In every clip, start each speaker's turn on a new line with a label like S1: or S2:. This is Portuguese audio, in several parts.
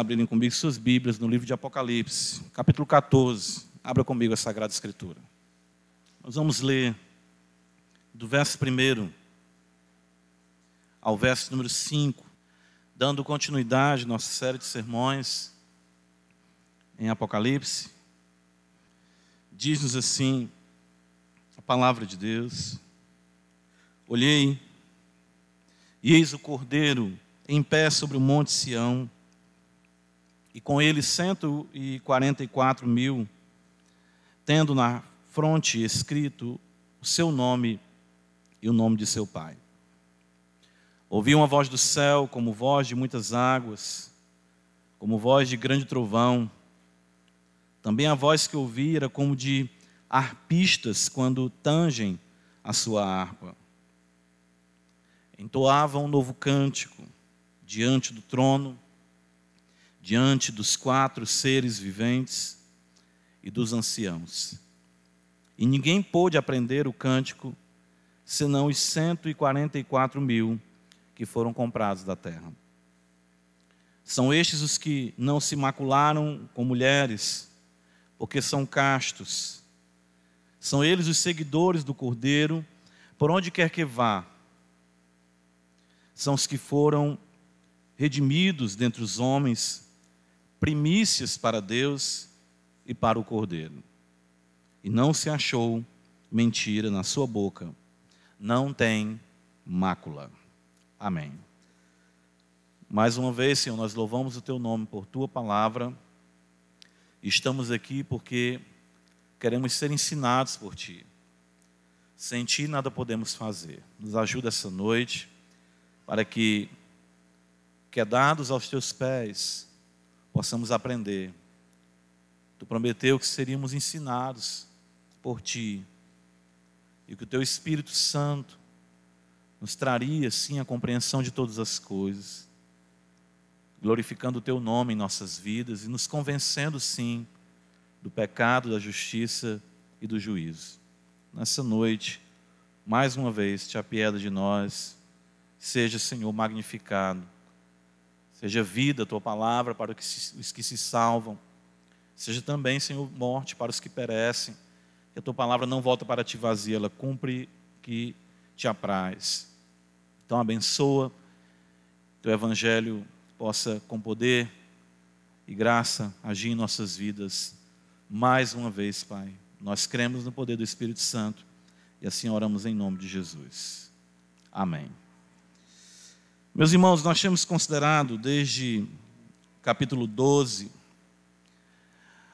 S1: abrirem comigo suas Bíblias no livro de Apocalipse, capítulo 14. Abra comigo a Sagrada Escritura. Nós vamos ler do verso 1 ao verso número 5, dando continuidade à nossa série de sermões em Apocalipse. Diz-nos assim a palavra de Deus: Olhei, e eis o cordeiro em pé sobre o monte Sião e com ele 144 mil, tendo na fronte escrito o seu nome e o nome de seu pai. Ouvi uma voz do céu, como voz de muitas águas, como voz de grande trovão. Também a voz que ouvi era como de arpistas quando tangem a sua harpa. Entoavam um novo cântico diante do trono diante dos quatro seres viventes e dos anciãos. E ninguém pôde aprender o cântico, senão os 144 mil que foram comprados da terra. São estes os que não se macularam com mulheres, porque são castos. São eles os seguidores do Cordeiro, por onde quer que vá. São os que foram redimidos dentre os homens primícias para Deus e para o Cordeiro. E não se achou mentira na sua boca, não tem mácula. Amém. Mais uma vez, Senhor, nós louvamos o Teu nome por Tua palavra. Estamos aqui porque queremos ser ensinados por Ti. Sem Ti nada podemos fazer. Nos ajuda essa noite para que, quedados aos Teus pés, possamos aprender. Tu prometeu que seríamos ensinados por Ti e que o Teu Espírito Santo nos traria, sim, a compreensão de todas as coisas, glorificando o Teu nome em nossas vidas e nos convencendo, sim, do pecado, da justiça e do juízo. Nessa noite, mais uma vez, te apieda de nós, seja, Senhor, magnificado Seja vida a tua palavra para os que se salvam. Seja também, Senhor, morte para os que perecem. Que a tua palavra não volta para ti vazia, ela cumpre que te apraz. Então abençoa, teu evangelho possa com poder e graça agir em nossas vidas mais uma vez, Pai. Nós cremos no poder do Espírito Santo e assim oramos em nome de Jesus. Amém. Meus irmãos, nós temos considerado desde capítulo 12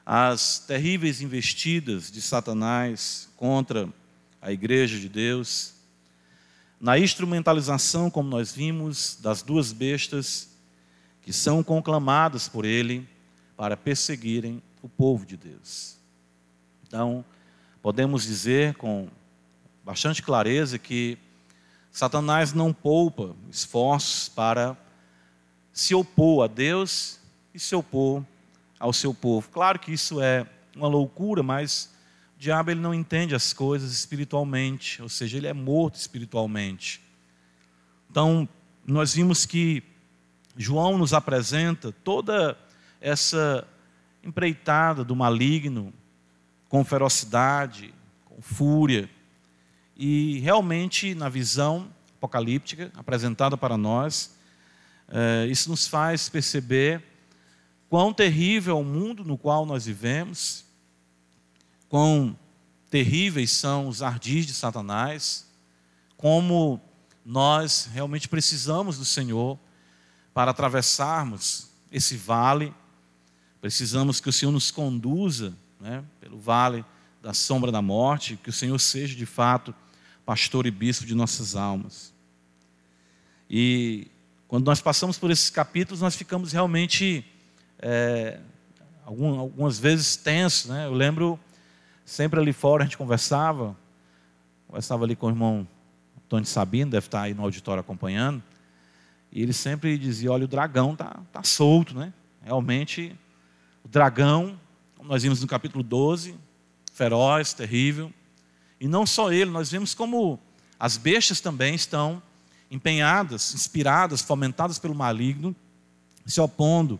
S1: as terríveis investidas de Satanás contra a igreja de Deus, na instrumentalização, como nós vimos, das duas bestas que são conclamadas por ele para perseguirem o povo de Deus. Então, podemos dizer com bastante clareza que Satanás não poupa esforços para se opor a Deus e se opor ao seu povo. Claro que isso é uma loucura, mas o diabo ele não entende as coisas espiritualmente, ou seja, ele é morto espiritualmente. Então, nós vimos que João nos apresenta toda essa empreitada do maligno com ferocidade, com fúria, e realmente, na visão apocalíptica apresentada para nós, é, isso nos faz perceber quão terrível é o mundo no qual nós vivemos, quão terríveis são os ardis de Satanás, como nós realmente precisamos do Senhor para atravessarmos esse vale, precisamos que o Senhor nos conduza né, pelo vale da sombra da morte, que o Senhor seja de fato pastor e bispo de nossas almas. E quando nós passamos por esses capítulos, nós ficamos realmente, é, algumas vezes, tensos. Né? Eu lembro, sempre ali fora a gente conversava, conversava ali com o irmão Antônio Sabino, deve estar aí no auditório acompanhando, e ele sempre dizia: olha, o dragão está tá solto, né? Realmente, o dragão, como nós vimos no capítulo 12, feroz, terrível, e não só ele, nós vemos como as bestas também estão empenhadas, inspiradas, fomentadas pelo maligno, se opondo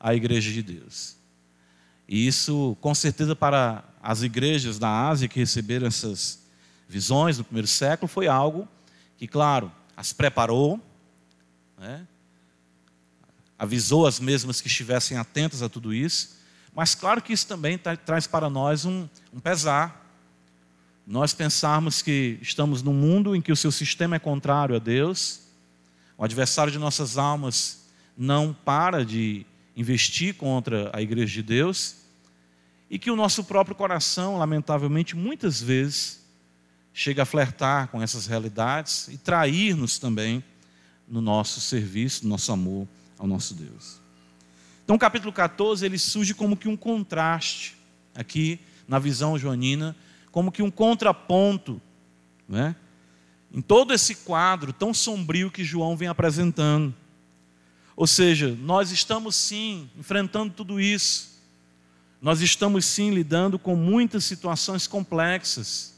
S1: a igreja de Deus. E isso, com certeza, para as igrejas da Ásia que receberam essas visões no primeiro século, foi algo que, claro, as preparou, né? avisou as mesmas que estivessem atentas a tudo isso, mas claro que isso também tra traz para nós um, um pesar. Nós pensarmos que estamos num mundo em que o seu sistema é contrário a Deus, o adversário de nossas almas não para de investir contra a igreja de Deus, e que o nosso próprio coração, lamentavelmente, muitas vezes chega a flertar com essas realidades e trair-nos também no nosso serviço, no nosso amor ao nosso Deus. Então, o capítulo 14, ele surge como que um contraste, aqui na visão joanina, como que um contraponto, né? em todo esse quadro tão sombrio que João vem apresentando. Ou seja, nós estamos sim enfrentando tudo isso, nós estamos sim lidando com muitas situações complexas.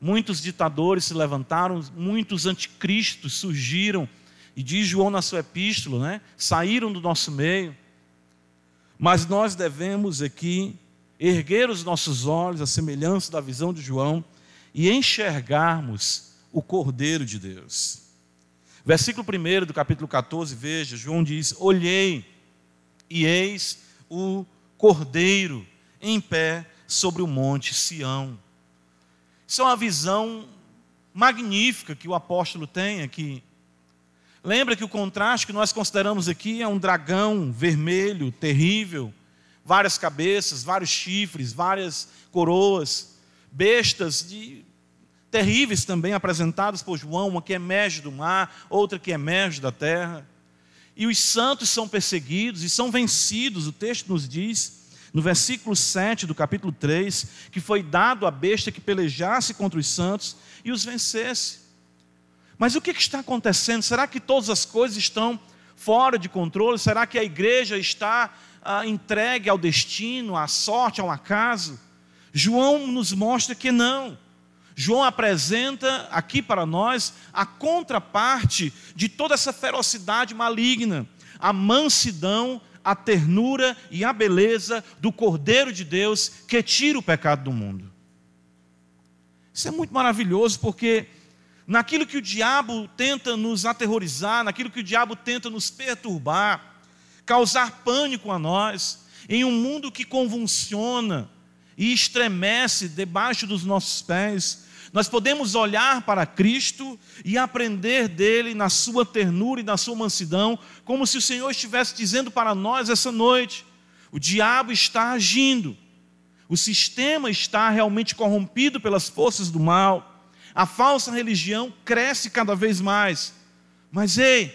S1: Muitos ditadores se levantaram, muitos anticristos surgiram, e diz João na sua epístola, né? saíram do nosso meio. Mas nós devemos aqui erguer os nossos olhos à semelhança da visão de João e enxergarmos o Cordeiro de Deus. Versículo 1 do capítulo 14, veja, João diz: Olhei e eis o Cordeiro em pé sobre o monte Sião. Isso é uma visão magnífica que o apóstolo tem aqui Lembra que o contraste que nós consideramos aqui é um dragão vermelho, terrível, várias cabeças, vários chifres, várias coroas, bestas de terríveis também apresentadas por João, uma que emerge do mar, outra que emerge da terra. E os santos são perseguidos e são vencidos, o texto nos diz, no versículo 7 do capítulo 3, que foi dado à besta que pelejasse contra os santos e os vencesse. Mas o que está acontecendo? Será que todas as coisas estão fora de controle? Será que a igreja está ah, entregue ao destino, à sorte, ao acaso? João nos mostra que não. João apresenta aqui para nós a contraparte de toda essa ferocidade maligna, a mansidão, a ternura e a beleza do Cordeiro de Deus que tira o pecado do mundo. Isso é muito maravilhoso porque naquilo que o diabo tenta nos aterrorizar, naquilo que o diabo tenta nos perturbar, causar pânico a nós, em um mundo que convulsiona e estremece debaixo dos nossos pés, nós podemos olhar para Cristo e aprender dele na sua ternura e na sua mansidão, como se o Senhor estivesse dizendo para nós essa noite: o diabo está agindo, o sistema está realmente corrompido pelas forças do mal, a falsa religião cresce cada vez mais. Mas ei,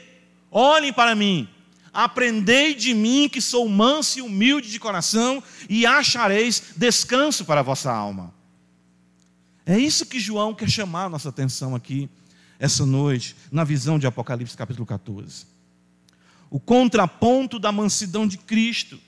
S1: olhem para mim, aprendei de mim que sou manso e humilde de coração, e achareis descanso para a vossa alma. É isso que João quer chamar a nossa atenção aqui, essa noite, na visão de Apocalipse capítulo 14. O contraponto da mansidão de Cristo.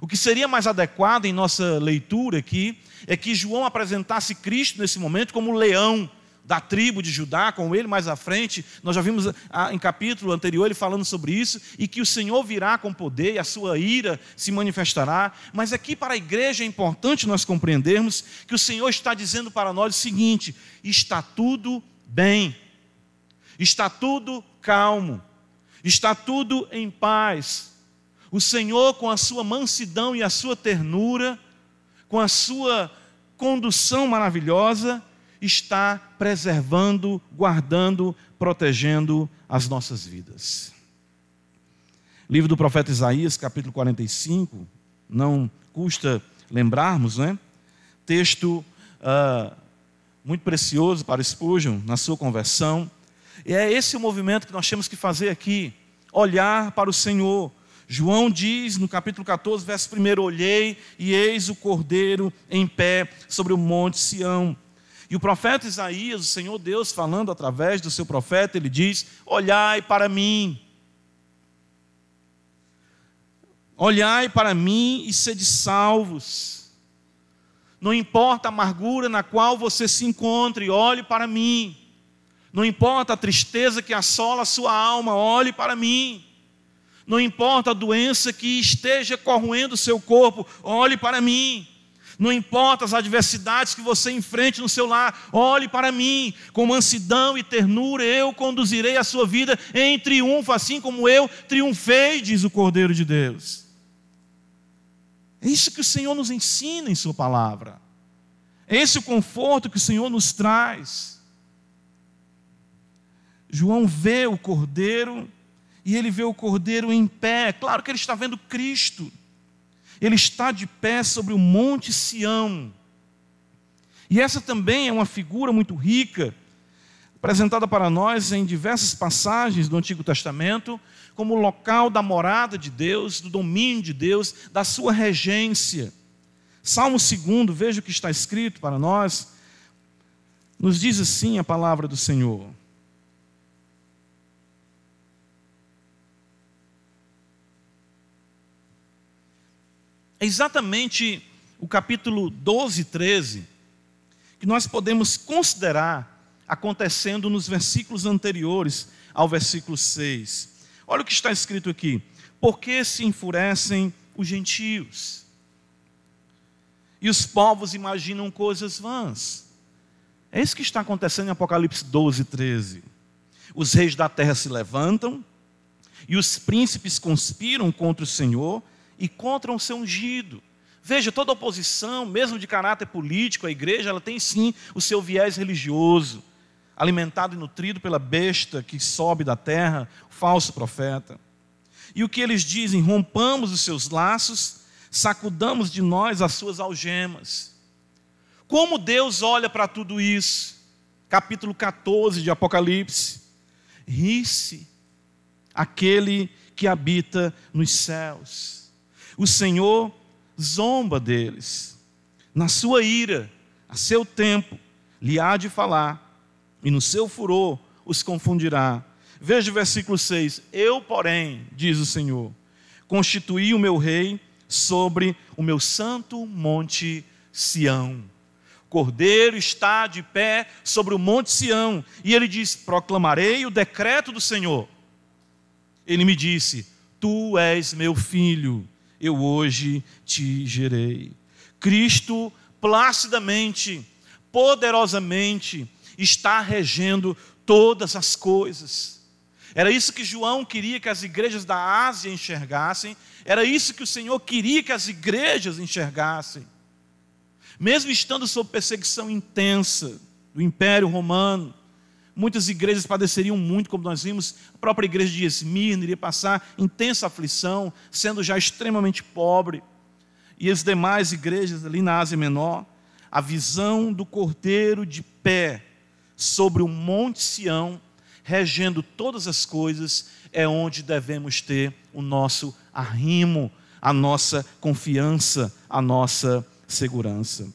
S1: O que seria mais adequado em nossa leitura aqui é que João apresentasse Cristo nesse momento como leão da tribo de Judá com ele mais à frente. Nós já vimos ah, em capítulo anterior ele falando sobre isso e que o Senhor virá com poder e a sua ira se manifestará. Mas aqui para a igreja é importante nós compreendermos que o Senhor está dizendo para nós o seguinte: está tudo bem. Está tudo calmo. Está tudo em paz. O Senhor com a sua mansidão e a sua ternura, com a sua condução maravilhosa, está preservando, guardando, protegendo as nossas vidas. Livro do profeta Isaías, capítulo 45, não custa lembrarmos, né? Texto uh, muito precioso para Spurgeon na sua conversão. E é esse o movimento que nós temos que fazer aqui: olhar para o Senhor. João diz no capítulo 14, verso 1: Olhei e eis o cordeiro em pé sobre o monte Sião e o profeta Isaías, o Senhor Deus, falando através do seu profeta, ele diz: Olhai para mim. Olhai para mim e sede salvos. Não importa a amargura na qual você se encontre, olhe para mim. Não importa a tristeza que assola a sua alma, olhe para mim. Não importa a doença que esteja corroendo o seu corpo, olhe para mim. Não importa as adversidades que você enfrente no seu lar, olhe para mim, com mansidão e ternura eu conduzirei a sua vida em triunfo, assim como eu triunfei, diz o Cordeiro de Deus. É isso que o Senhor nos ensina em Sua palavra, é esse o conforto que o Senhor nos traz. João vê o Cordeiro e ele vê o Cordeiro em pé, claro que ele está vendo Cristo ele está de pé sobre o monte Sião. E essa também é uma figura muito rica, apresentada para nós em diversas passagens do Antigo Testamento, como local da morada de Deus, do domínio de Deus, da sua regência. Salmo 2, veja o que está escrito para nós, nos diz assim a palavra do Senhor. É exatamente o capítulo 12 e 13 que nós podemos considerar acontecendo nos versículos anteriores ao versículo 6. Olha o que está escrito aqui: Por que se enfurecem os gentios? E os povos imaginam coisas vãs. É isso que está acontecendo em Apocalipse 12, 13. Os reis da terra se levantam, e os príncipes conspiram contra o Senhor e contra o seu ungido. Veja, toda oposição, mesmo de caráter político, à igreja, ela tem sim o seu viés religioso, alimentado e nutrido pela besta que sobe da terra, o falso profeta. E o que eles dizem? Rompamos os seus laços, sacudamos de nós as suas algemas. Como Deus olha para tudo isso? Capítulo 14 de Apocalipse. Ri-se aquele que habita nos céus o Senhor zomba deles. Na sua ira, a seu tempo, lhe há de falar, e no seu furor os confundirá. Veja o versículo 6: Eu, porém, diz o Senhor, constituí o meu rei sobre o meu santo monte Sião. Cordeiro está de pé sobre o monte Sião, e ele diz: Proclamarei o decreto do Senhor. Ele me disse: Tu és meu filho, eu hoje te gerei. Cristo placidamente, poderosamente, está regendo todas as coisas. Era isso que João queria que as igrejas da Ásia enxergassem, era isso que o Senhor queria que as igrejas enxergassem. Mesmo estando sob perseguição intensa do Império Romano, Muitas igrejas padeceriam muito, como nós vimos, a própria igreja de Esmirna iria passar intensa aflição, sendo já extremamente pobre. E as demais igrejas ali na Ásia Menor, a visão do cordeiro de pé sobre o monte Sião, regendo todas as coisas, é onde devemos ter o nosso arrimo, a nossa confiança, a nossa segurança.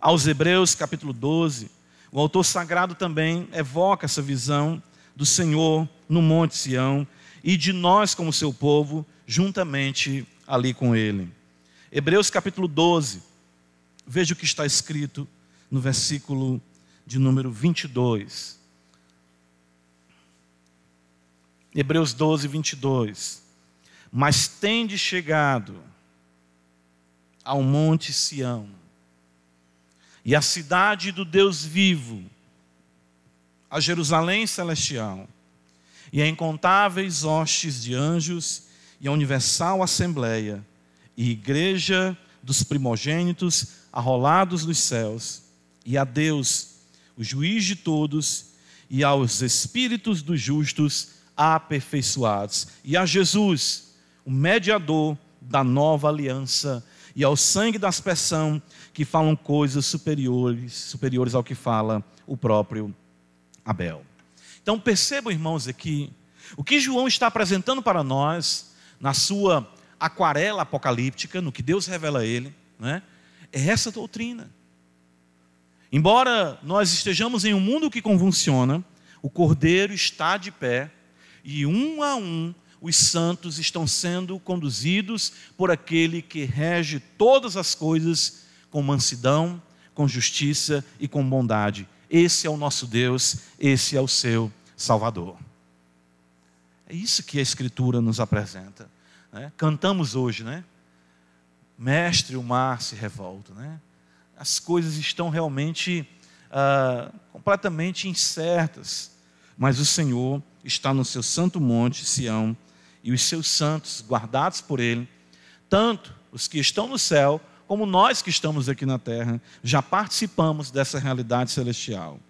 S1: Aos Hebreus, capítulo 12, o autor sagrado também evoca essa visão do Senhor no Monte Sião e de nós, como seu povo, juntamente ali com ele. Hebreus capítulo 12, veja o que está escrito no versículo de número 22. Hebreus 12, 22. Mas tende chegado ao Monte Sião e a cidade do Deus vivo, a Jerusalém celestial, e a incontáveis hostes de anjos, e a universal assembleia, e igreja dos primogênitos arrolados dos céus, e a Deus, o juiz de todos, e aos espíritos dos justos aperfeiçoados, e a Jesus, o mediador da nova aliança, e ao sangue da aspersão, que falam coisas superiores, superiores ao que fala o próprio Abel. Então percebam, irmãos, aqui, o que João está apresentando para nós, na sua aquarela apocalíptica, no que Deus revela a ele, né, é essa doutrina. Embora nós estejamos em um mundo que convulsiona, o cordeiro está de pé e um a um os santos estão sendo conduzidos por aquele que rege todas as coisas com mansidão, com justiça e com bondade. Esse é o nosso Deus, esse é o seu Salvador. É isso que a Escritura nos apresenta. Né? Cantamos hoje, né? Mestre, o mar se revolta, né? As coisas estão realmente ah, completamente incertas, mas o Senhor está no seu santo monte, Sião, e os seus santos, guardados por Ele, tanto os que estão no céu, como nós que estamos aqui na terra, já participamos dessa realidade celestial.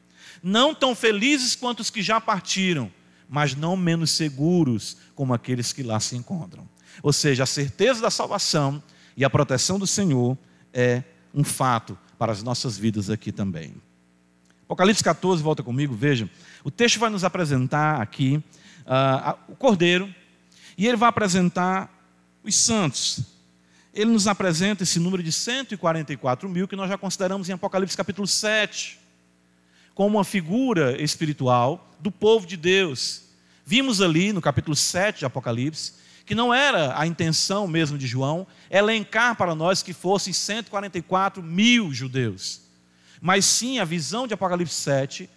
S1: Não tão felizes quanto os que já partiram, mas não menos seguros como aqueles que lá se encontram. Ou seja, a certeza da salvação e a proteção do Senhor é um fato para as nossas vidas aqui também. Apocalipse 14, volta comigo, veja. O texto vai nos apresentar aqui uh, o Cordeiro, e ele vai apresentar os santos. Ele nos apresenta esse número de 144 mil que nós já consideramos em Apocalipse capítulo 7, como uma figura espiritual do povo de Deus. Vimos ali no capítulo 7 de Apocalipse que não era a intenção mesmo de João elencar para nós que fossem 144 mil judeus, mas sim a visão de Apocalipse 7,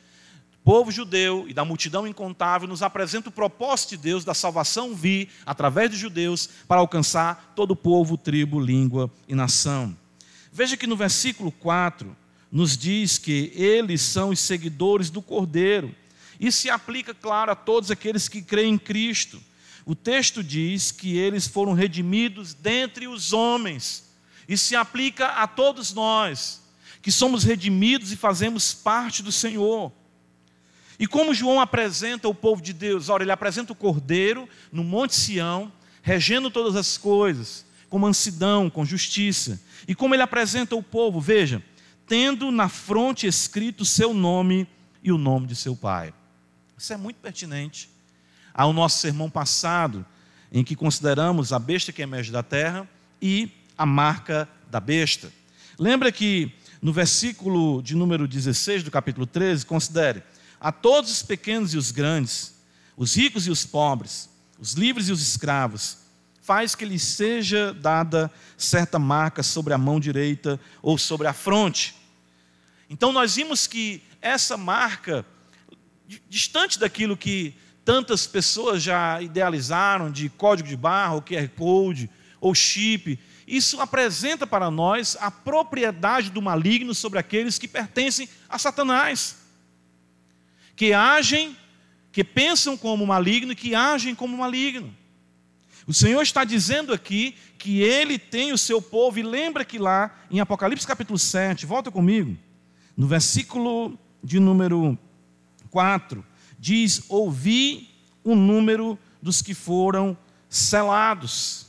S1: povo judeu e da multidão incontável nos apresenta o propósito de Deus da salvação vir através dos judeus para alcançar todo o povo, tribo, língua e nação. Veja que no versículo 4 nos diz que eles são os seguidores do Cordeiro. Isso se aplica, claro, a todos aqueles que creem em Cristo. O texto diz que eles foram redimidos dentre os homens. Isso se aplica a todos nós, que somos redimidos e fazemos parte do Senhor. E como João apresenta o povo de Deus? Ora, ele apresenta o Cordeiro no Monte Sião, regendo todas as coisas, com mansidão, com justiça. E como ele apresenta o povo? Veja, tendo na fronte escrito o seu nome e o nome de seu pai. Isso é muito pertinente ao nosso sermão passado, em que consideramos a besta que emerge da terra e a marca da besta. Lembra que no versículo de número 16 do capítulo 13, considere: a todos os pequenos e os grandes, os ricos e os pobres, os livres e os escravos, faz que lhes seja dada certa marca sobre a mão direita ou sobre a fronte. Então nós vimos que essa marca, distante daquilo que tantas pessoas já idealizaram de código de barra, ou QR Code, ou chip. Isso apresenta para nós a propriedade do maligno sobre aqueles que pertencem a Satanás, que agem, que pensam como maligno e que agem como maligno. O Senhor está dizendo aqui que Ele tem o seu povo, e lembra que lá em Apocalipse capítulo 7, volta comigo, no versículo de número 4, diz: Ouvi o número dos que foram selados.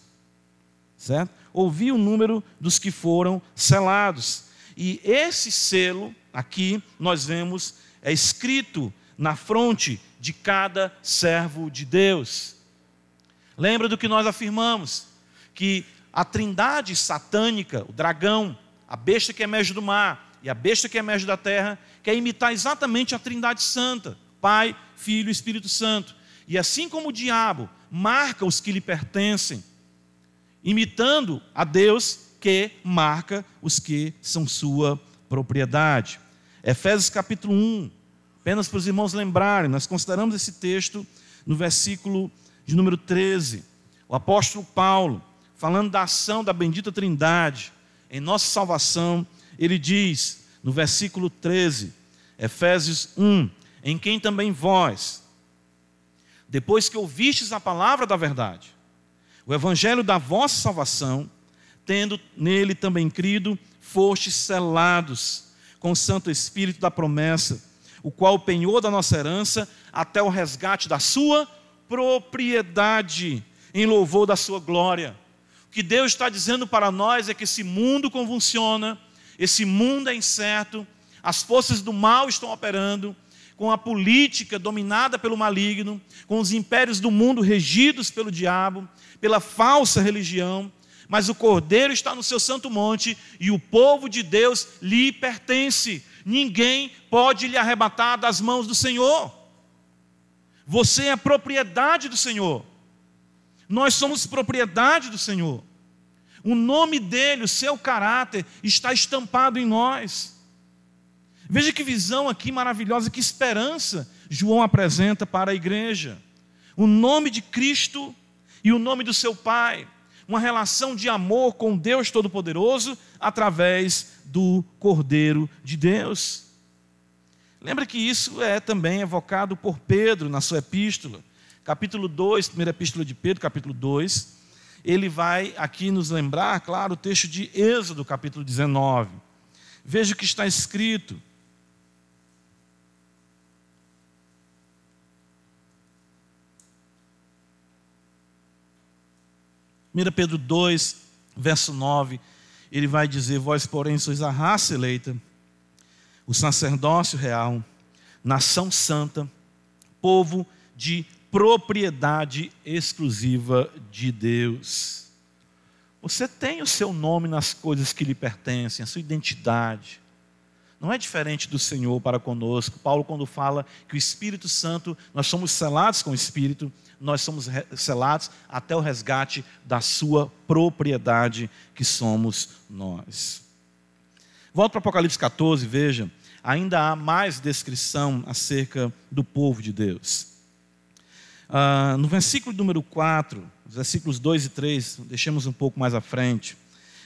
S1: Certo? Ouvi o número dos que foram selados. E esse selo, aqui, nós vemos, é escrito na fronte de cada servo de Deus. Lembra do que nós afirmamos? Que a trindade satânica, o dragão, a besta que emerge do mar e a besta que emerge da terra, quer imitar exatamente a trindade santa. Pai, Filho e Espírito Santo. E assim como o diabo marca os que lhe pertencem, imitando a Deus que marca os que são sua propriedade. Efésios capítulo 1, apenas para os irmãos lembrarem, nós consideramos esse texto no versículo de número 13. O apóstolo Paulo, falando da ação da bendita Trindade em nossa salvação, ele diz no versículo 13, Efésios 1: em quem também vós, depois que ouvistes a palavra da verdade, o evangelho da vossa salvação, tendo nele também crido, fostes selados com o Santo Espírito da promessa, o qual penhou da nossa herança até o resgate da sua propriedade, em louvor da sua glória. O que Deus está dizendo para nós é que esse mundo convulsiona, esse mundo é incerto, as forças do mal estão operando, com a política dominada pelo maligno, com os impérios do mundo regidos pelo diabo, pela falsa religião, mas o Cordeiro está no seu santo monte e o povo de Deus lhe pertence. Ninguém pode lhe arrebatar das mãos do Senhor. Você é propriedade do Senhor. Nós somos propriedade do Senhor. O nome dele, o seu caráter está estampado em nós. Veja que visão aqui maravilhosa, que esperança João apresenta para a igreja. o nome de Cristo e o nome do seu Pai. Uma relação de amor com Deus Todo-Poderoso através do Cordeiro de Deus. Lembra que isso é também evocado por Pedro na sua epístola, capítulo 2, primeira epístola de Pedro, capítulo 2. Ele vai aqui nos lembrar, claro, o texto de Êxodo, capítulo 19. Veja o que está escrito. 1 Pedro 2, verso 9, ele vai dizer: Vós, porém, sois a raça eleita, o sacerdócio real, nação santa, povo de propriedade exclusiva de Deus. Você tem o seu nome nas coisas que lhe pertencem, a sua identidade. Não é diferente do Senhor para conosco. Paulo, quando fala que o Espírito Santo, nós somos selados com o Espírito, nós somos selados até o resgate da sua propriedade, que somos nós. Volto para Apocalipse 14, veja, ainda há mais descrição acerca do povo de Deus. Ah, no versículo número 4, os versículos 2 e 3, deixemos um pouco mais à frente.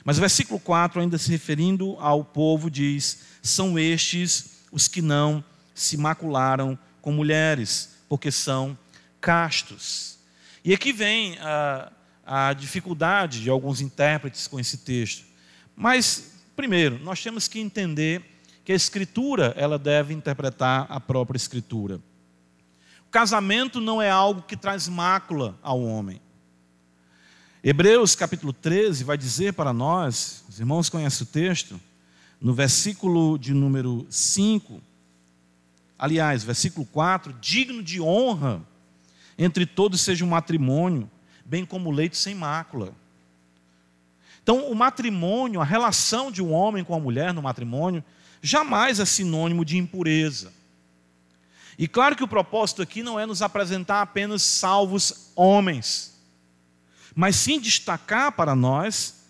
S1: Mas o versículo 4, ainda se referindo ao povo, diz: São estes os que não se macularam com mulheres, porque são castos. E aqui vem a, a dificuldade de alguns intérpretes com esse texto. Mas, primeiro, nós temos que entender que a Escritura ela deve interpretar a própria Escritura. O casamento não é algo que traz mácula ao homem. Hebreus capítulo 13 vai dizer para nós, os irmãos conhecem o texto, no versículo de número 5, aliás, versículo 4, digno de honra entre todos seja um matrimônio, bem como leite sem mácula. Então, o matrimônio, a relação de um homem com a mulher no matrimônio, jamais é sinônimo de impureza. E claro que o propósito aqui não é nos apresentar apenas salvos homens, mas sim destacar para nós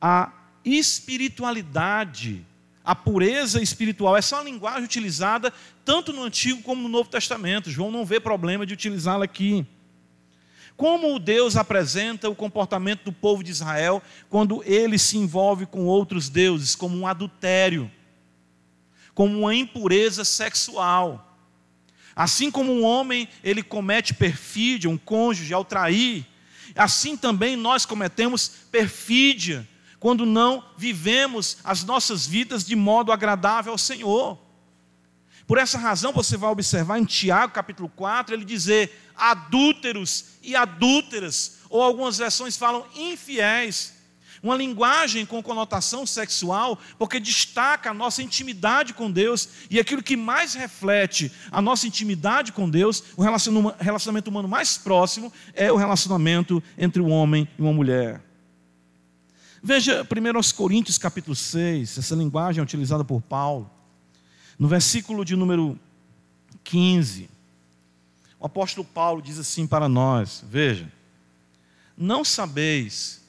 S1: a espiritualidade a pureza espiritual. Essa é uma linguagem utilizada tanto no Antigo como no Novo Testamento. João não vê problema de utilizá-la aqui. Como Deus apresenta o comportamento do povo de Israel quando ele se envolve com outros deuses, como um adultério, como uma impureza sexual. Assim como um homem ele comete perfídia, um cônjuge ao trair, assim também nós cometemos perfídia quando não vivemos as nossas vidas de modo agradável ao Senhor. Por essa razão, você vai observar em Tiago capítulo 4, ele dizer adúlteros e adúlteras, ou algumas versões falam infiéis. Uma linguagem com conotação sexual, porque destaca a nossa intimidade com Deus, e aquilo que mais reflete a nossa intimidade com Deus, o relacionamento humano mais próximo, é o relacionamento entre um homem e uma mulher. Veja 1 Coríntios capítulo 6, essa linguagem é utilizada por Paulo. No versículo de número 15, o apóstolo Paulo diz assim para nós: Veja, não sabeis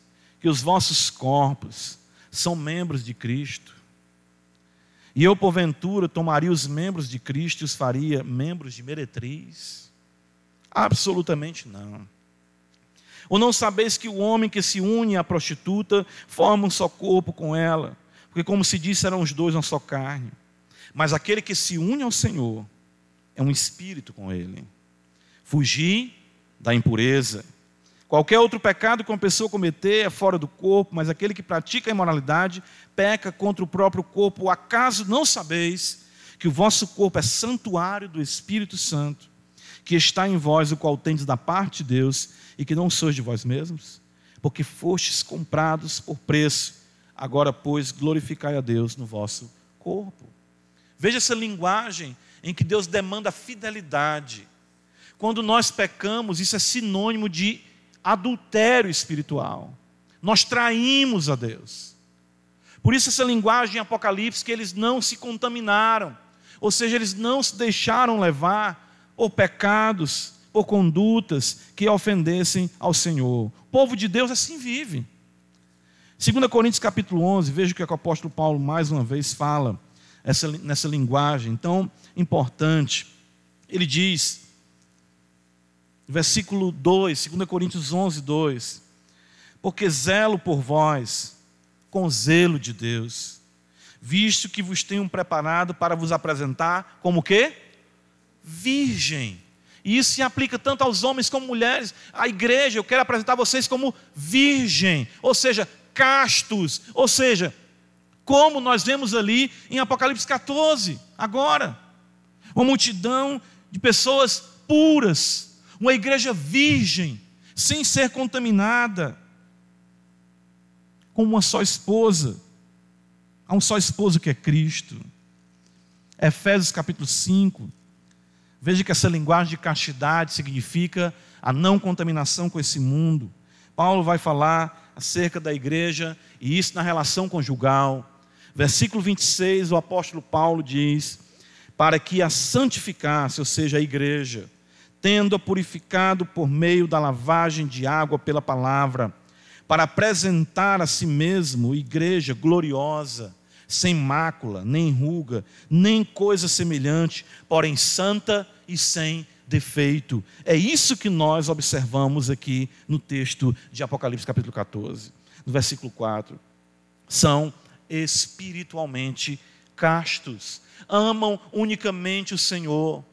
S1: que os vossos corpos são membros de Cristo? E eu, porventura, tomaria os membros de Cristo e os faria membros de meretriz? Absolutamente não. Ou não sabeis que o homem que se une à prostituta forma um só corpo com ela? Porque, como se disse, eram os dois uma só carne. Mas aquele que se une ao Senhor é um espírito com ele. Fugir da impureza. Qualquer outro pecado que uma pessoa cometer é fora do corpo, mas aquele que pratica a imoralidade peca contra o próprio corpo. Acaso não sabeis que o vosso corpo é santuário do Espírito Santo, que está em vós, o qual tendes da parte de Deus, e que não sois de vós mesmos, porque fostes comprados por preço. Agora, pois, glorificai a Deus no vosso corpo. Veja essa linguagem em que Deus demanda fidelidade. Quando nós pecamos, isso é sinônimo de adultério espiritual. Nós traímos a Deus. Por isso, essa linguagem em Apocalipse, que eles não se contaminaram, ou seja, eles não se deixaram levar por pecados por condutas que ofendessem ao Senhor. O povo de Deus assim vive. 2 Coríntios capítulo 11, veja o que, é que o apóstolo Paulo mais uma vez fala essa, nessa linguagem tão importante. Ele diz, Versículo 2, 2 Coríntios 11, 2. Porque zelo por vós com zelo de Deus, visto que vos tenho preparado para vos apresentar como quê? Virgem. E isso se aplica tanto aos homens como mulheres. A igreja, eu quero apresentar vocês como virgem, ou seja, castos, ou seja, como nós vemos ali em Apocalipse 14, agora. Uma multidão de pessoas puras, uma igreja virgem, sem ser contaminada, com uma só esposa. Há um só esposo que é Cristo. Efésios capítulo 5. Veja que essa linguagem de castidade significa a não contaminação com esse mundo. Paulo vai falar acerca da igreja e isso na relação conjugal. Versículo 26, o apóstolo Paulo diz: Para que a santificasse, ou seja, a igreja, tendo-a purificado por meio da lavagem de água pela palavra, para apresentar a si mesmo igreja gloriosa, sem mácula, nem ruga, nem coisa semelhante, porém santa e sem defeito. É isso que nós observamos aqui no texto de Apocalipse, capítulo 14, no versículo 4. São espiritualmente castos, amam unicamente o Senhor,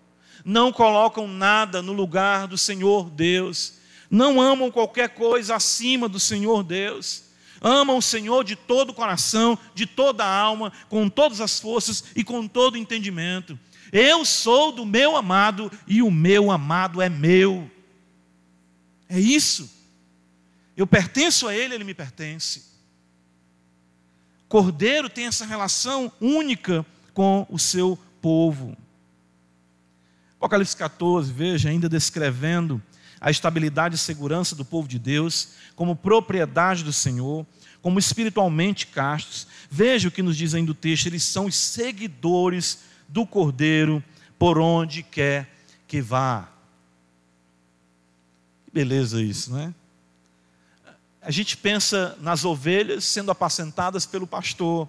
S1: não colocam nada no lugar do Senhor Deus, não amam qualquer coisa acima do Senhor Deus. Amam o Senhor de todo o coração, de toda a alma, com todas as forças e com todo o entendimento. Eu sou do meu amado e o meu amado é meu. É isso. Eu pertenço a Ele, Ele me pertence. Cordeiro tem essa relação única com o seu povo. Apocalipse 14, veja, ainda descrevendo a estabilidade e segurança do povo de Deus como propriedade do Senhor, como espiritualmente castos. Veja o que nos diz ainda o texto: eles são os seguidores do Cordeiro por onde quer que vá. Que beleza isso, não é? a gente pensa nas ovelhas sendo apacentadas pelo pastor,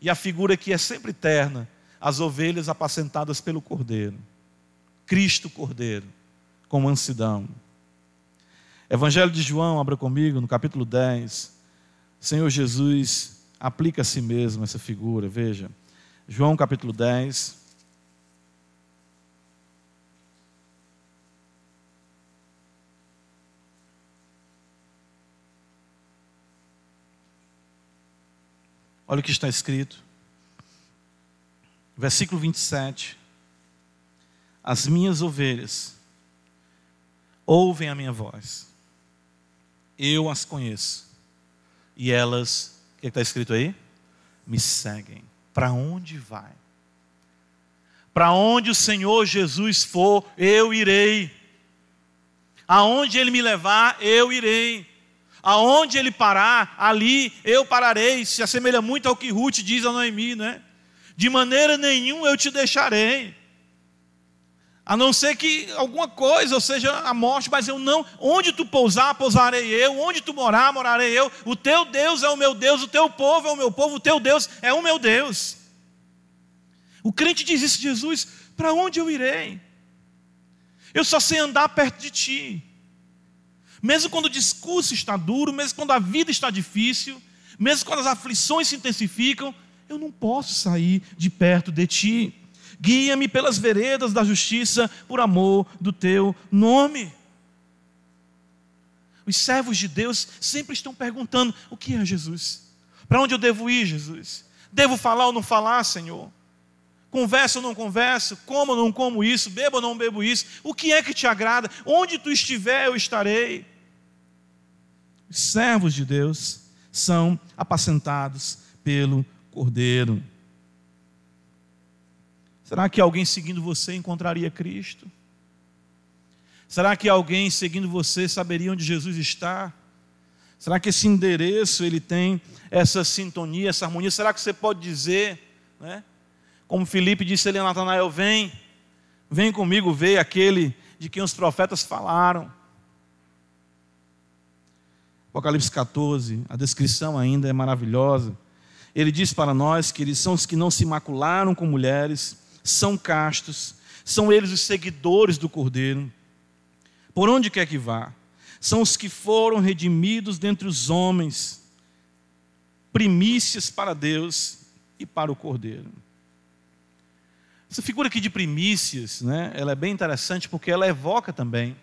S1: e a figura que é sempre eterna, as ovelhas apacentadas pelo cordeiro. Cristo Cordeiro, com mansidão. Evangelho de João, abra comigo, no capítulo 10. Senhor Jesus aplica a si mesmo essa figura, veja. João capítulo 10. Olha o que está escrito. Versículo 27. As minhas ovelhas ouvem a minha voz. Eu as conheço. E elas, o que está escrito aí? Me seguem. Para onde vai? Para onde o Senhor Jesus for, eu irei. Aonde Ele me levar, eu irei. Aonde ele parar, ali eu pararei. Se assemelha muito ao que Ruth diz a Noemi, né? De maneira nenhuma eu te deixarei. A não ser que alguma coisa, ou seja, a morte, mas eu não. Onde tu pousar, pousarei eu. Onde tu morar, morarei eu. O teu Deus é o meu Deus, o teu povo é o meu povo, o teu Deus é o meu Deus. O crente diz isso, Jesus: para onde eu irei? Eu só sei andar perto de ti. Mesmo quando o discurso está duro, mesmo quando a vida está difícil, mesmo quando as aflições se intensificam, eu não posso sair de perto de ti. Guia-me pelas veredas da justiça por amor do teu nome. Os servos de Deus sempre estão perguntando: o que é Jesus? Para onde eu devo ir, Jesus? Devo falar ou não falar, Senhor? Converso ou não converso? Como ou não como isso? Bebo ou não bebo isso? O que é que te agrada? Onde tu estiver, eu estarei. Os servos de Deus são apacentados pelo Cordeiro. Será que alguém seguindo você encontraria Cristo? Será que alguém seguindo você saberia onde Jesus está? Será que esse endereço ele tem essa sintonia, essa harmonia? Será que você pode dizer, né? Como Felipe disse ali a Natanael, vem, vem comigo ver aquele de quem os profetas falaram. Apocalipse 14, a descrição ainda é maravilhosa. Ele diz para nós que eles são os que não se macularam com mulheres, são castos, são eles os seguidores do Cordeiro. por onde quer que vá, são os que foram redimidos dentre os homens, primícias para Deus e para o Cordeiro. Essa figura aqui de primícias, né, ela é bem interessante porque ela evoca também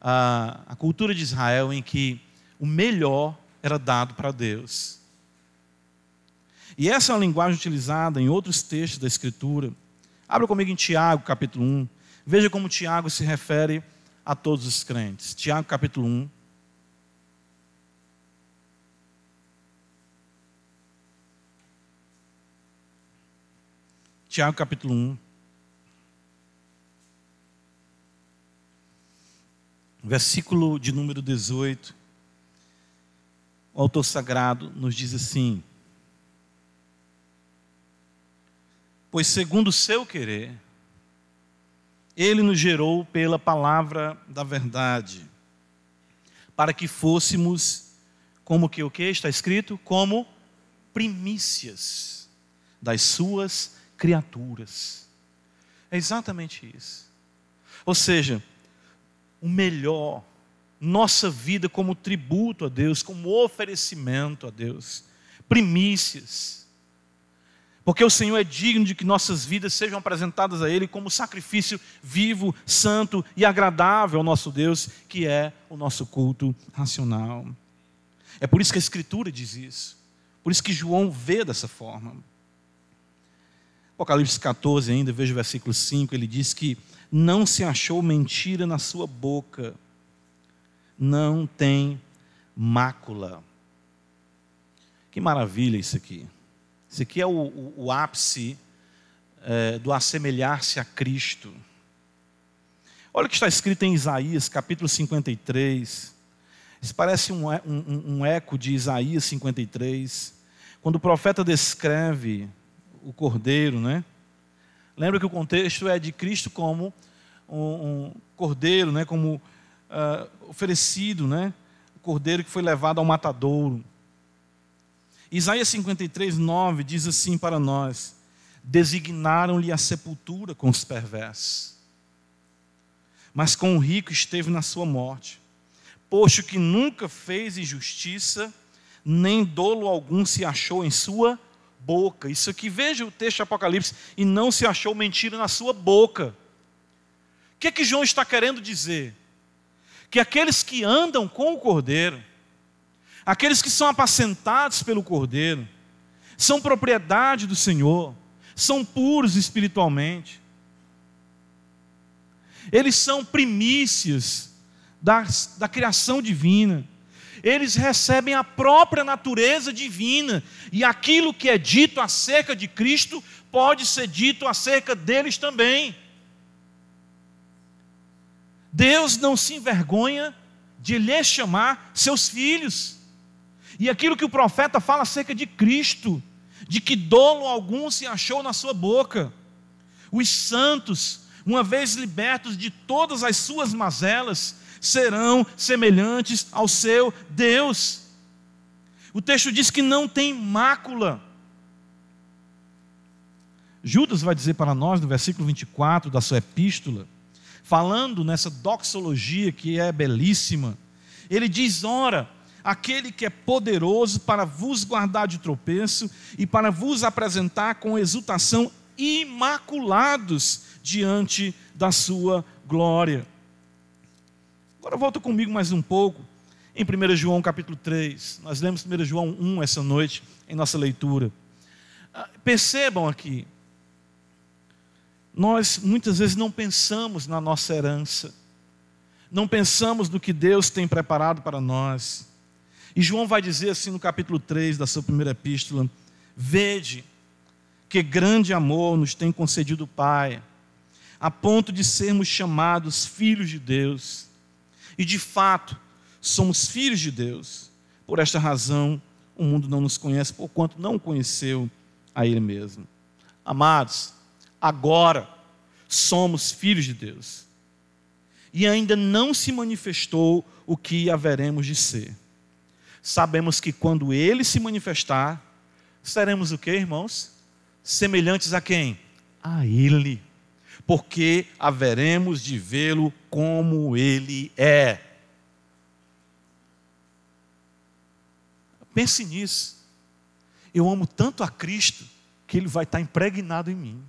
S1: a, a cultura de Israel em que o melhor era dado para Deus. E essa é uma linguagem utilizada em outros textos da Escritura. Abra comigo em Tiago, capítulo 1. Veja como Tiago se refere a todos os crentes. Tiago, capítulo 1. Tiago, capítulo 1. Versículo de número 18. O autor sagrado nos diz assim: Pois, segundo o seu querer, ele nos gerou pela palavra da verdade, para que fôssemos como que o que está escrito? Como primícias das suas criaturas. É exatamente isso. Ou seja, o melhor, nossa vida como tributo a Deus, como oferecimento a Deus, primícias porque o Senhor é digno de que nossas vidas sejam apresentadas a Ele como sacrifício vivo, santo e agradável ao nosso Deus, que é o nosso culto racional. É por isso que a Escritura diz isso. Por isso que João vê dessa forma. Apocalipse 14, ainda, veja o versículo 5, ele diz que não se achou mentira na sua boca, não tem mácula. Que maravilha isso aqui. Esse aqui é o, o, o ápice é, do assemelhar-se a Cristo. Olha o que está escrito em Isaías, capítulo 53. Isso parece um, um, um eco de Isaías 53. Quando o profeta descreve o cordeiro, né? Lembra que o contexto é de Cristo como um, um cordeiro, né? Como uh, oferecido, né? O cordeiro que foi levado ao matadouro. Isaías 53, 9 diz assim para nós: Designaram-lhe a sepultura com os perversos, mas com o rico esteve na sua morte, posto que nunca fez injustiça, nem dolo algum se achou em sua boca. Isso aqui, veja o texto de Apocalipse, e não se achou mentira na sua boca. O que é que João está querendo dizer? Que aqueles que andam com o cordeiro, Aqueles que são apacentados pelo Cordeiro, são propriedade do Senhor, são puros espiritualmente. Eles são primícias da, da criação divina. Eles recebem a própria natureza divina, e aquilo que é dito acerca de Cristo pode ser dito acerca deles também. Deus não se envergonha de lhes chamar seus filhos. E aquilo que o profeta fala acerca de Cristo, de que dolo algum se achou na sua boca. Os santos, uma vez libertos de todas as suas mazelas, serão semelhantes ao seu Deus. O texto diz que não tem mácula. Judas vai dizer para nós, no versículo 24 da sua epístola, falando nessa doxologia que é belíssima, ele diz: ora, aquele que é poderoso para vos guardar de tropeço e para vos apresentar com exultação imaculados diante da sua glória. Agora volta comigo mais um pouco em 1 João capítulo 3. Nós lemos 1 João 1 essa noite em nossa leitura. Ah, percebam aqui, nós muitas vezes não pensamos na nossa herança, não pensamos no que Deus tem preparado para nós. E João vai dizer assim no capítulo 3 da sua primeira epístola: Vede que grande amor nos tem concedido o Pai, a ponto de sermos chamados filhos de Deus. E de fato, somos filhos de Deus. Por esta razão, o mundo não nos conhece, porquanto não conheceu a Ele mesmo. Amados, agora somos filhos de Deus. E ainda não se manifestou o que haveremos de ser sabemos que quando ele se manifestar, seremos o que, irmãos? Semelhantes a quem? A ele. porque haveremos de vê-lo como ele é. Pense nisso. Eu amo tanto a Cristo que ele vai estar impregnado em mim.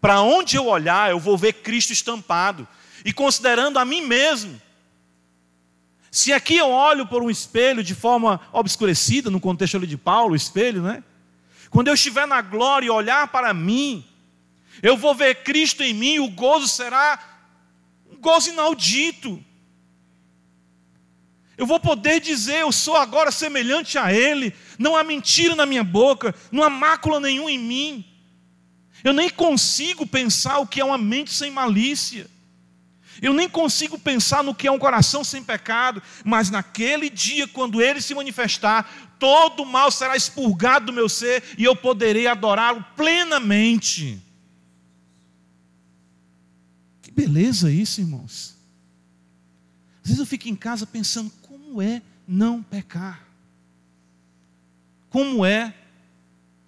S1: Para onde eu olhar, eu vou ver Cristo estampado. E considerando a mim mesmo. Se aqui eu olho por um espelho de forma obscurecida, no contexto ali de Paulo, o espelho, né? Quando eu estiver na glória e olhar para mim, eu vou ver Cristo em mim, o gozo será um gozo inaudito. Eu vou poder dizer, eu sou agora semelhante a Ele, não há mentira na minha boca, não há mácula nenhuma em mim. Eu nem consigo pensar o que é uma mente sem malícia. Eu nem consigo pensar no que é um coração sem pecado, mas naquele dia, quando ele se manifestar, todo o mal será expurgado do meu ser e eu poderei adorá-lo plenamente. Que beleza isso, irmãos. Às vezes eu fico em casa pensando como é não pecar. Como é,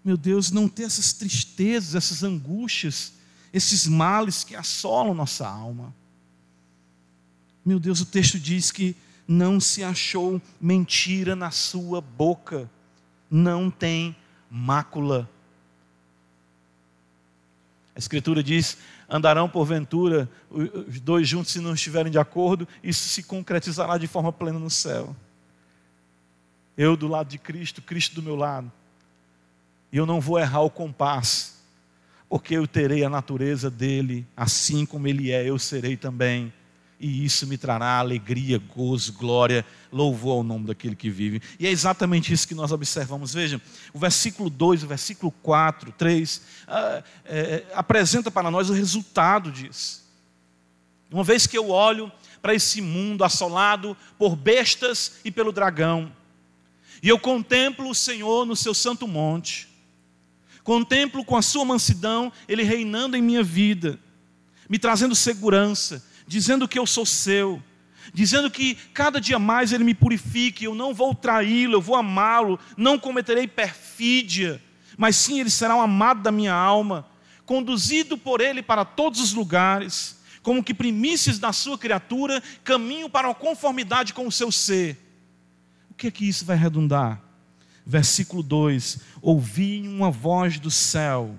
S1: meu Deus, não ter essas tristezas, essas angústias, esses males que assolam nossa alma. Meu Deus, o texto diz que não se achou mentira na sua boca, não tem mácula. A Escritura diz: andarão porventura os dois juntos se não estiverem de acordo, isso se concretizará de forma plena no céu. Eu do lado de Cristo, Cristo do meu lado, e eu não vou errar o compasso, porque eu terei a natureza dele, assim como ele é, eu serei também e isso me trará alegria, gozo, glória, louvor ao nome daquele que vive. E é exatamente isso que nós observamos. Vejam, o versículo 2, o versículo 4, 3, ah, é, apresenta para nós o resultado disso. Uma vez que eu olho para esse mundo assolado por bestas e pelo dragão, e eu contemplo o Senhor no seu santo monte, contemplo com a sua mansidão Ele reinando em minha vida, me trazendo segurança, dizendo que eu sou seu, dizendo que cada dia mais Ele me purifique, eu não vou traí-lo, eu vou amá-lo, não cometerei perfídia, mas sim Ele será um amado da minha alma, conduzido por Ele para todos os lugares, como que primícias da sua criatura, caminho para uma conformidade com o seu ser. O que é que isso vai redundar? Versículo 2: Ouvi uma voz do céu,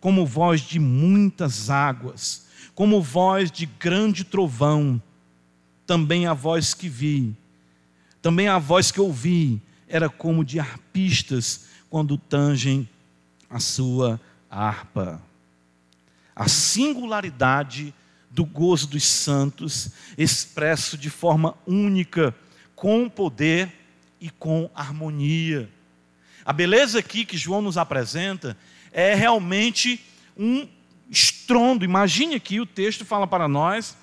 S1: como voz de muitas águas, como voz de grande trovão, também a voz que vi, também a voz que ouvi, era como de arpistas quando tangem a sua harpa. A singularidade do gozo dos santos, expresso de forma única, com poder e com harmonia. A beleza aqui que João nos apresenta é realmente um estrondo. Imagine aqui, o texto fala para nós,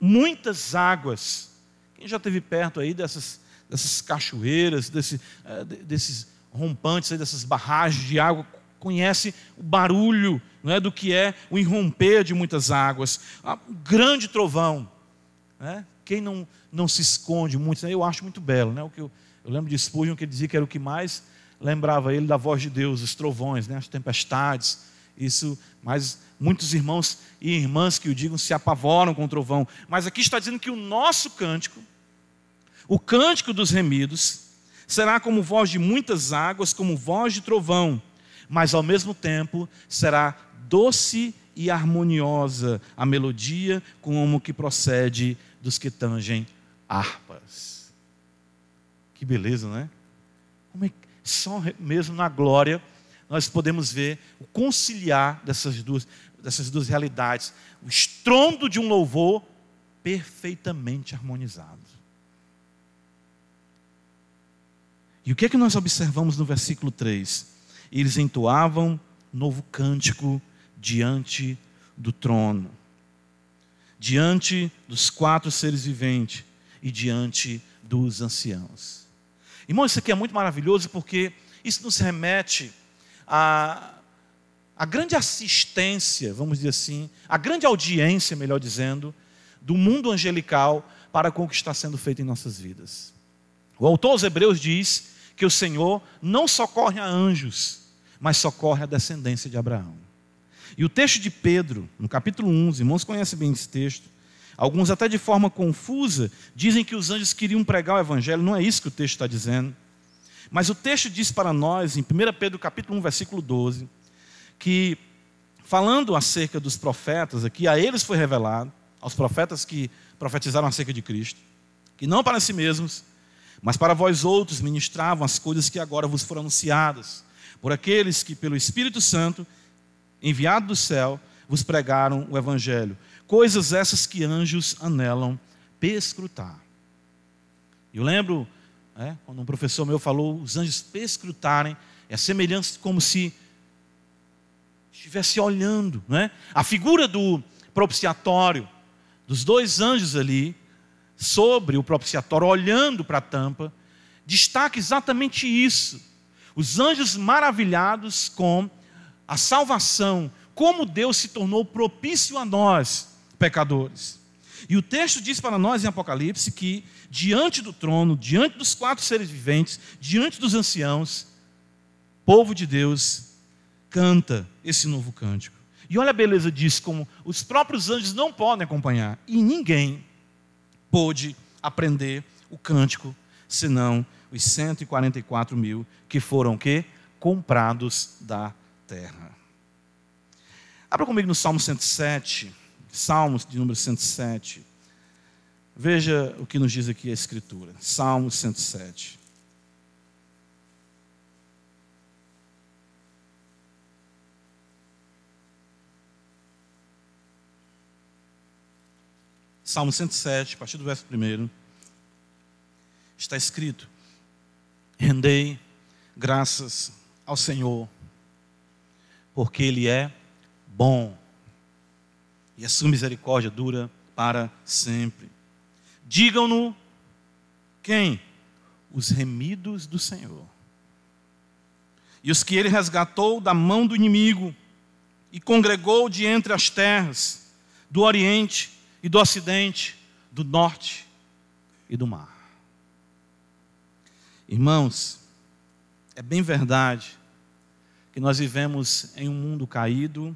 S1: muitas águas. Quem já esteve perto aí dessas, dessas cachoeiras, desse, uh, desses rompantes, dessas barragens de água, conhece o barulho não é, do que é o irromper de muitas águas. Ah, um grande trovão. Né? Quem não, não se esconde muito, eu acho muito belo. Né? O que eu, eu lembro de Spurgeon que ele dizia que era o que mais lembrava ele da voz de Deus, os trovões, né? as tempestades. Isso, mas muitos irmãos e irmãs que o digam se apavoram com o trovão. Mas aqui está dizendo que o nosso cântico, o cântico dos remidos, será como voz de muitas águas, como voz de trovão, mas ao mesmo tempo será doce e harmoniosa a melodia como que procede dos que tangem harpas. Que beleza, não é? Como é só mesmo na glória nós podemos ver o conciliar dessas duas, dessas duas realidades, o estrondo de um louvor perfeitamente harmonizado. E o que é que nós observamos no versículo 3? Eles entoavam novo cântico diante do trono, diante dos quatro seres viventes e diante dos anciãos. Irmão, isso aqui é muito maravilhoso porque isso nos remete a, a grande assistência, vamos dizer assim, a grande audiência, melhor dizendo, do mundo angelical para com o que está sendo feito em nossas vidas. O autor aos Hebreus diz que o Senhor não socorre a anjos, mas socorre a descendência de Abraão. E o texto de Pedro, no capítulo 1, os irmãos conhecem bem esse texto. Alguns, até de forma confusa, dizem que os anjos queriam pregar o evangelho. Não é isso que o texto está dizendo. Mas o texto diz para nós, em 1 Pedro capítulo 1, versículo 12, que falando acerca dos profetas aqui, a eles foi revelado, aos profetas que profetizaram acerca de Cristo, que não para si mesmos, mas para vós outros ministravam as coisas que agora vos foram anunciadas, por aqueles que, pelo Espírito Santo, enviado do céu, vos pregaram o Evangelho. Coisas essas que anjos anelam perscrutar. Eu lembro, é, quando um professor meu falou, os anjos perscrutarem, é semelhante como se estivesse olhando. Né? A figura do propiciatório, dos dois anjos ali, sobre o propiciatório, olhando para a tampa, destaca exatamente isso. Os anjos maravilhados com a salvação, como Deus se tornou propício a nós, pecadores. E o texto diz para nós em Apocalipse que, diante do trono, diante dos quatro seres viventes, diante dos anciãos, povo de Deus canta esse novo cântico. E olha a beleza disso, como os próprios anjos não podem acompanhar, e ninguém pôde aprender o cântico, senão os 144 mil que foram que comprados da terra. Abra comigo no Salmo 107, Salmos de número 107. Veja o que nos diz aqui a Escritura. Salmo 107. Salmo 107, a partir do verso 1, está escrito: Rendei graças ao Senhor, porque Ele é bom e a sua misericórdia dura para sempre. Digam-no quem? Os remidos do Senhor. E os que ele resgatou da mão do inimigo e congregou de entre as terras do Oriente e do Ocidente, do Norte e do mar. Irmãos, é bem verdade que nós vivemos em um mundo caído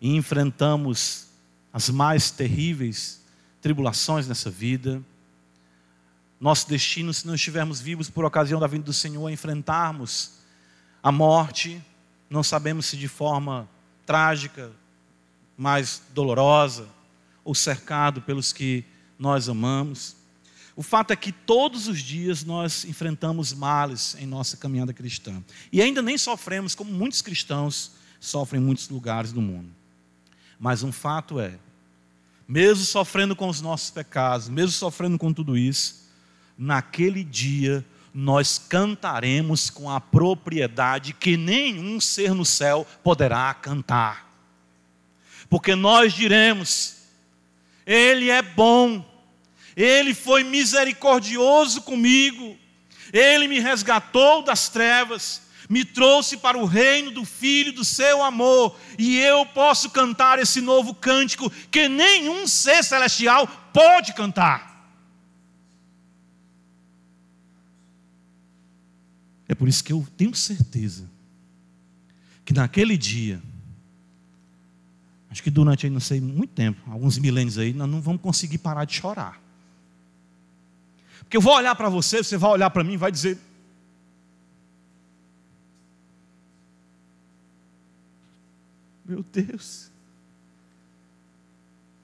S1: e enfrentamos as mais terríveis tribulações nessa vida. Nosso destino, se não estivermos vivos por ocasião da vinda do Senhor, é enfrentarmos a morte, não sabemos se de forma trágica, mais dolorosa, ou cercado pelos que nós amamos. O fato é que todos os dias nós enfrentamos males em nossa caminhada cristã. E ainda nem sofremos como muitos cristãos sofrem em muitos lugares do mundo. Mas um fato é, mesmo sofrendo com os nossos pecados, mesmo sofrendo com tudo isso, naquele dia nós cantaremos com a propriedade que nenhum ser no céu poderá cantar. Porque nós diremos: ele é bom, Ele foi misericordioso comigo, Ele me resgatou das trevas, me trouxe para o reino do Filho do seu amor, e eu posso cantar esse novo cântico que nenhum ser celestial pode cantar. É por isso que eu tenho certeza que naquele dia, Acho que durante aí, não sei, muito tempo, alguns milênios aí, nós não vamos conseguir parar de chorar. Porque eu vou olhar para você, você vai olhar para mim e vai dizer: Meu Deus.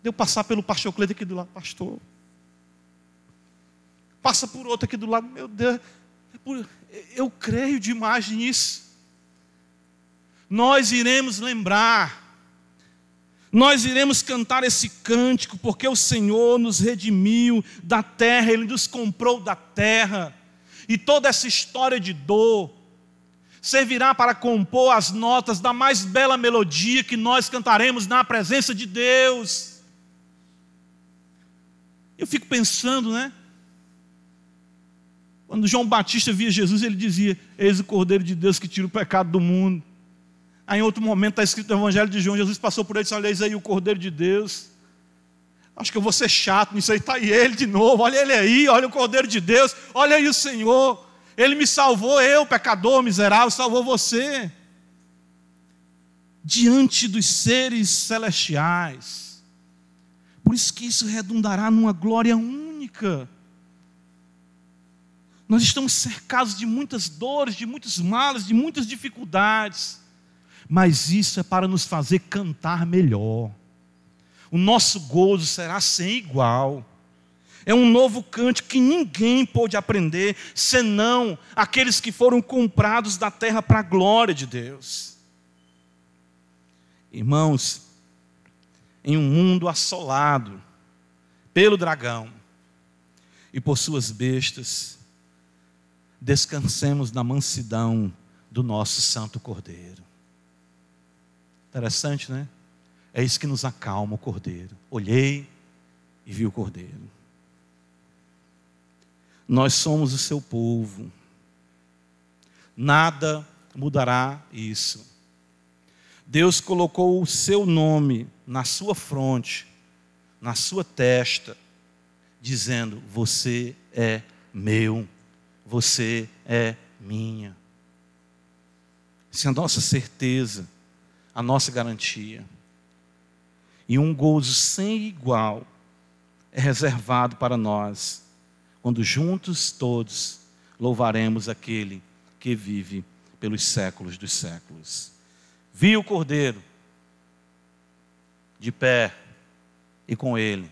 S1: Deu passar pelo pastor Cleide aqui do lado, pastor. Passa por outro aqui do lado, meu Deus. É eu creio demais nisso. Nós iremos lembrar nós iremos cantar esse cântico, porque o Senhor nos redimiu da terra, Ele nos comprou da terra, e toda essa história de dor servirá para compor as notas da mais bela melodia que nós cantaremos na presença de Deus. Eu fico pensando, né? Quando João Batista via Jesus, ele dizia: Eis o Cordeiro de Deus que tira o pecado do mundo. Aí em outro momento está escrito no Evangelho de João, Jesus passou por ele e disse, olha aí o Cordeiro de Deus. Acho que eu vou ser chato nisso aí, está ele de novo, olha ele aí, olha o Cordeiro de Deus, olha aí o Senhor. Ele me salvou, eu, pecador, miserável, salvou você. diante dos seres celestiais. Por isso que isso redundará numa glória única. Nós estamos cercados de muitas dores, de muitos males, de muitas dificuldades, mas isso é para nos fazer cantar melhor. O nosso gozo será sem igual. É um novo cântico que ninguém pôde aprender, senão aqueles que foram comprados da terra para a glória de Deus. Irmãos, em um mundo assolado pelo dragão e por suas bestas, descansemos na mansidão do nosso Santo Cordeiro. Interessante, né? É isso que nos acalma o Cordeiro. Olhei e vi o Cordeiro. Nós somos o seu povo. Nada mudará isso. Deus colocou o seu nome na sua fronte, na sua testa, dizendo: Você é meu você é minha. Essa é a nossa certeza, a nossa garantia. E um gozo sem igual é reservado para nós, quando juntos todos louvaremos aquele que vive pelos séculos dos séculos. Vi o Cordeiro de pé e com ele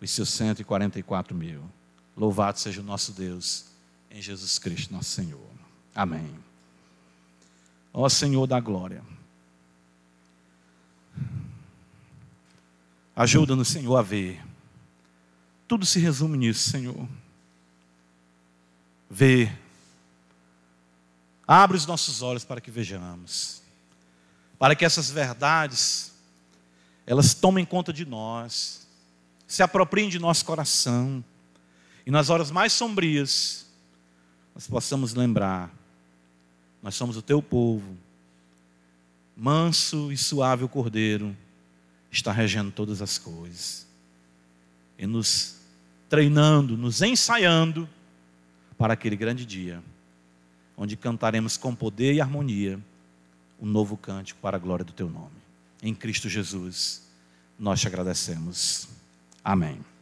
S1: os seus 144 mil. Louvado seja o nosso Deus em Jesus Cristo, nosso Senhor. Amém. Ó Senhor da glória. Ajuda-nos, Senhor, a ver. Tudo se resume nisso, Senhor. Ver. Abre os nossos olhos para que vejamos. Para que essas verdades elas tomem conta de nós, se apropriem de nosso coração. E nas horas mais sombrias, nós possamos lembrar: nós somos o teu povo, manso e suave o cordeiro, está regendo todas as coisas, e nos treinando, nos ensaiando para aquele grande dia, onde cantaremos com poder e harmonia um novo cântico para a glória do teu nome. Em Cristo Jesus, nós te agradecemos. Amém.